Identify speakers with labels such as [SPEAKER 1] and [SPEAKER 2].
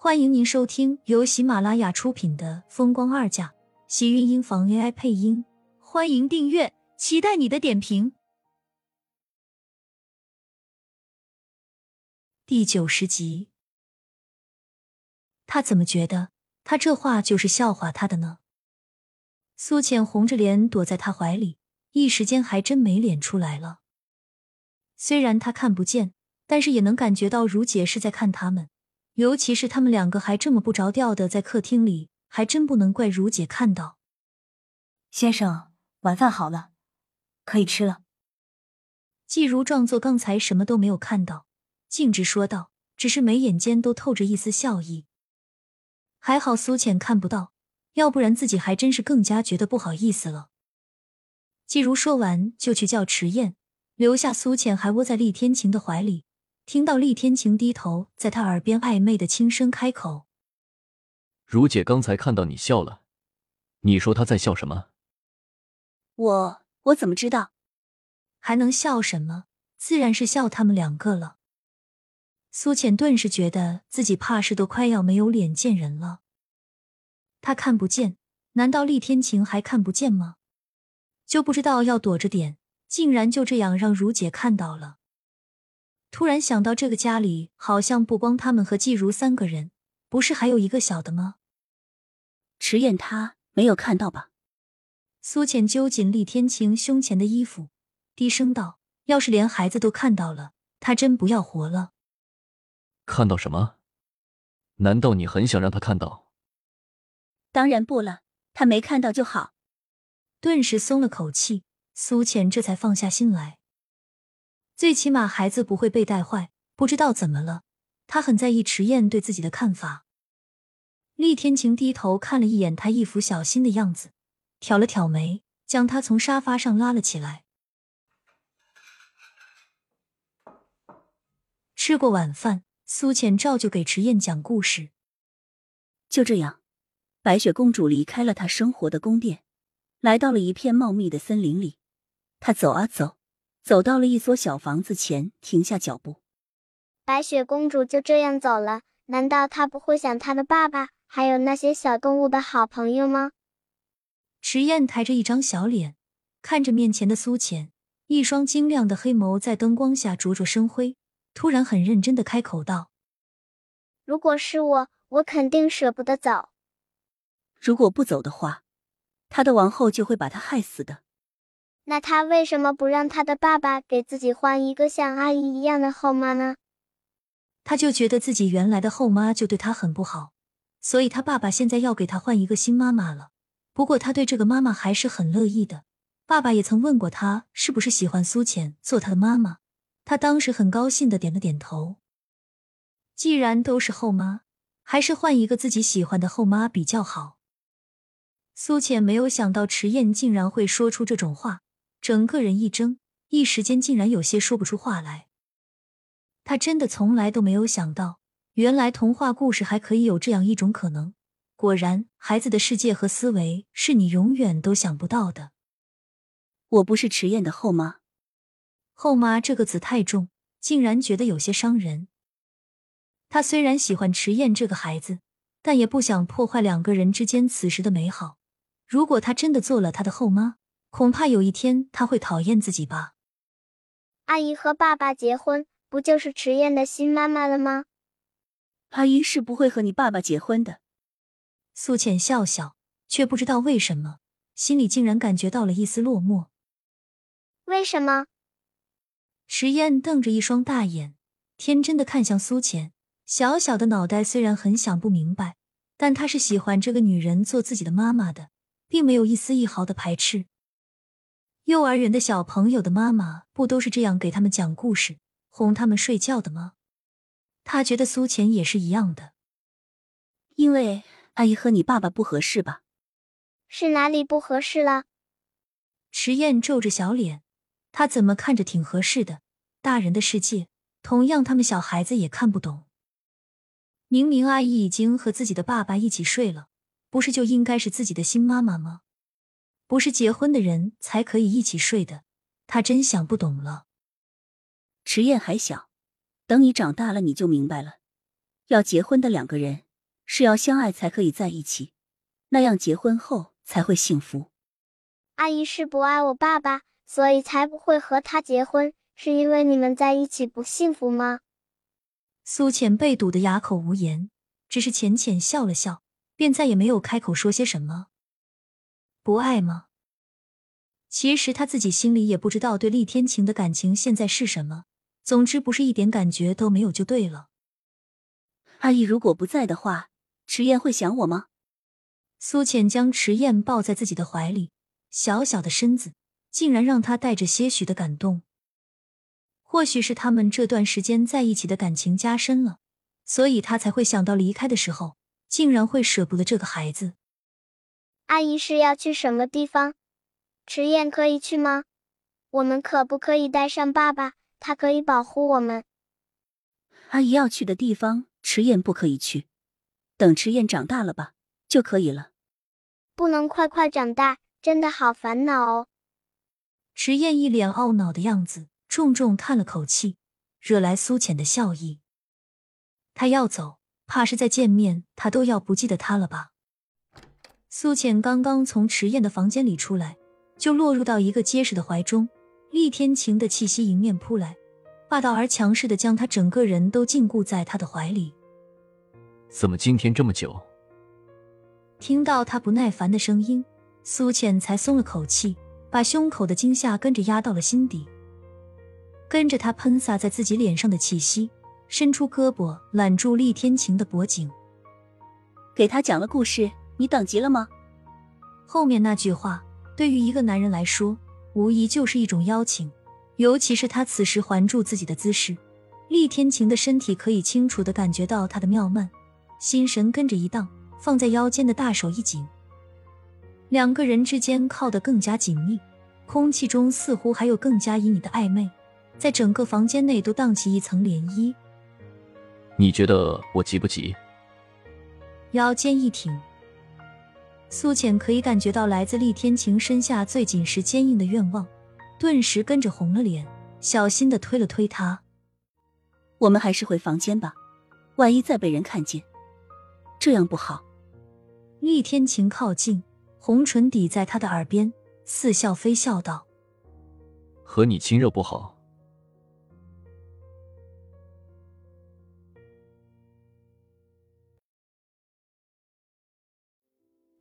[SPEAKER 1] 欢迎您收听由喜马拉雅出品的《风光二嫁》，喜运音房 AI 配音。欢迎订阅，期待你的点评。第九十集，他怎么觉得他这话就是笑话他的呢？苏浅红着脸躲在他怀里，一时间还真没脸出来了。虽然他看不见，但是也能感觉到如姐是在看他们。尤其是他们两个还这么不着调的在客厅里，还真不能怪如姐看到。
[SPEAKER 2] 先生，晚饭好了，可以吃了。
[SPEAKER 1] 季如装作刚才什么都没有看到，径直说道，只是眉眼间都透着一丝笑意。还好苏浅看不到，要不然自己还真是更加觉得不好意思了。季如说完就去叫迟燕，留下苏浅还窝在厉天晴的怀里。听到厉天晴低头在他耳边暧昧的轻声开口：“
[SPEAKER 3] 如姐刚才看到你笑了，你说她在笑什么？”“
[SPEAKER 2] 我我怎么知道？
[SPEAKER 1] 还能笑什么？自然是笑他们两个了。”苏浅顿时觉得自己怕是都快要没有脸见人了。他看不见，难道厉天晴还看不见吗？就不知道要躲着点，竟然就这样让如姐看到了。突然想到，这个家里好像不光他们和季如三个人，不是还有一个小的吗？
[SPEAKER 2] 迟燕他没有看到吧？
[SPEAKER 1] 苏浅揪紧厉天晴胸前的衣服，低声道：“要是连孩子都看到了，他真不要活了。”
[SPEAKER 3] 看到什么？难道你很想让他看到？
[SPEAKER 2] 当然不了，他没看到就好。
[SPEAKER 1] 顿时松了口气，苏浅这才放下心来。最起码孩子不会被带坏。不知道怎么了，他很在意迟燕对自己的看法。厉天晴低头看了一眼他一副小心的样子，挑了挑眉，将他从沙发上拉了起来。吃过晚饭，苏浅照旧给迟燕讲故事。
[SPEAKER 2] 就这样，白雪公主离开了她生活的宫殿，来到了一片茂密的森林里。她走啊走。走到了一所小房子前，停下脚步。
[SPEAKER 4] 白雪公主就这样走了，难道她不会想她的爸爸，还有那些小动物的好朋友吗？
[SPEAKER 1] 池燕抬着一张小脸，看着面前的苏浅，一双晶亮的黑眸在灯光下灼灼生辉。突然，很认真的开口道：“
[SPEAKER 4] 如果是我，我肯定舍不得走。
[SPEAKER 2] 如果不走的话，他的王后就会把他害死的。”
[SPEAKER 4] 那他为什么不让他的爸爸给自己换一个像阿姨一样的后妈呢？
[SPEAKER 1] 他就觉得自己原来的后妈就对他很不好，所以他爸爸现在要给他换一个新妈妈了。不过他对这个妈妈还是很乐意的。爸爸也曾问过他是不是喜欢苏浅做他的妈妈，他当时很高兴的点了点头。既然都是后妈，还是换一个自己喜欢的后妈比较好。苏浅没有想到迟燕竟然会说出这种话。整个人一怔，一时间竟然有些说不出话来。他真的从来都没有想到，原来童话故事还可以有这样一种可能。果然，孩子的世界和思维是你永远都想不到的。
[SPEAKER 2] 我不是迟燕的后妈，
[SPEAKER 1] 后妈这个字太重，竟然觉得有些伤人。他虽然喜欢迟燕这个孩子，但也不想破坏两个人之间此时的美好。如果他真的做了他的后妈，恐怕有一天他会讨厌自己吧。
[SPEAKER 4] 阿姨和爸爸结婚，不就是迟燕的新妈妈了吗？
[SPEAKER 2] 阿姨是不会和你爸爸结婚的。
[SPEAKER 1] 苏浅笑笑，却不知道为什么，心里竟然感觉到了一丝落寞。
[SPEAKER 4] 为什么？
[SPEAKER 1] 迟燕瞪着一双大眼，天真的看向苏浅，小小的脑袋虽然很想不明白，但她是喜欢这个女人做自己的妈妈的，并没有一丝一毫的排斥。幼儿园的小朋友的妈妈不都是这样给他们讲故事、哄他们睡觉的吗？他觉得苏浅也是一样的。
[SPEAKER 2] 因为阿姨和你爸爸不合适吧？
[SPEAKER 4] 是哪里不合适了？
[SPEAKER 1] 迟燕皱着小脸，他怎么看着挺合适的。大人的世界，同样他们小孩子也看不懂。明明阿姨已经和自己的爸爸一起睡了，不是就应该是自己的新妈妈吗？不是结婚的人才可以一起睡的，他真想不懂了。
[SPEAKER 2] 迟燕还小，等你长大了你就明白了。要结婚的两个人是要相爱才可以在一起，那样结婚后才会幸福。
[SPEAKER 4] 阿姨是不爱我爸爸，所以才不会和他结婚，是因为你们在一起不幸福吗？
[SPEAKER 1] 苏浅被堵得哑口无言，只是浅浅笑了笑，便再也没有开口说些什么。不爱吗？其实他自己心里也不知道对厉天晴的感情现在是什么，总之不是一点感觉都没有就对了。
[SPEAKER 2] 阿姨如果不在的话，迟燕会想我吗？
[SPEAKER 1] 苏浅将迟燕抱在自己的怀里，小小的身子竟然让他带着些许的感动。或许是他们这段时间在一起的感情加深了，所以他才会想到离开的时候，竟然会舍不得这个孩子。
[SPEAKER 4] 阿姨是要去什么地方？迟燕可以去吗？我们可不可以带上爸爸？他可以保护我们。
[SPEAKER 2] 阿姨要去的地方，迟燕不可以去。等迟燕长大了吧，就可以了。
[SPEAKER 4] 不能快快长大，真的好烦恼哦。
[SPEAKER 1] 迟燕一脸懊恼的样子，重重叹了口气，惹来苏浅的笑意。他要走，怕是再见面，他都要不记得他了吧？苏浅刚刚从迟燕的房间里出来。就落入到一个结实的怀中，厉天晴的气息迎面扑来，霸道而强势的将她整个人都禁锢在他的怀里。
[SPEAKER 3] 怎么今天这么久？
[SPEAKER 1] 听到他不耐烦的声音，苏浅才松了口气，把胸口的惊吓跟着压到了心底。跟着他喷洒在自己脸上的气息，伸出胳膊揽住厉天晴的脖颈，
[SPEAKER 2] 给他讲了故事，你等急了吗？
[SPEAKER 1] 后面那句话。对于一个男人来说，无疑就是一种邀请。尤其是他此时环住自己的姿势，厉天晴的身体可以清楚的感觉到他的妙曼，心神跟着一荡，放在腰间的大手一紧，两个人之间靠得更加紧密，空气中似乎还有更加旖旎的暧昧，在整个房间内都荡起一层涟漪。
[SPEAKER 3] 你觉得我急不急？
[SPEAKER 1] 腰间一挺。苏浅可以感觉到来自厉天晴身下最紧实坚硬的愿望，顿时跟着红了脸，小心的推了推他。
[SPEAKER 2] 我们还是回房间吧，万一再被人看见，这样不好。
[SPEAKER 1] 厉天晴靠近，红唇抵在他的耳边，似笑非笑道：“
[SPEAKER 3] 和你亲热不好。”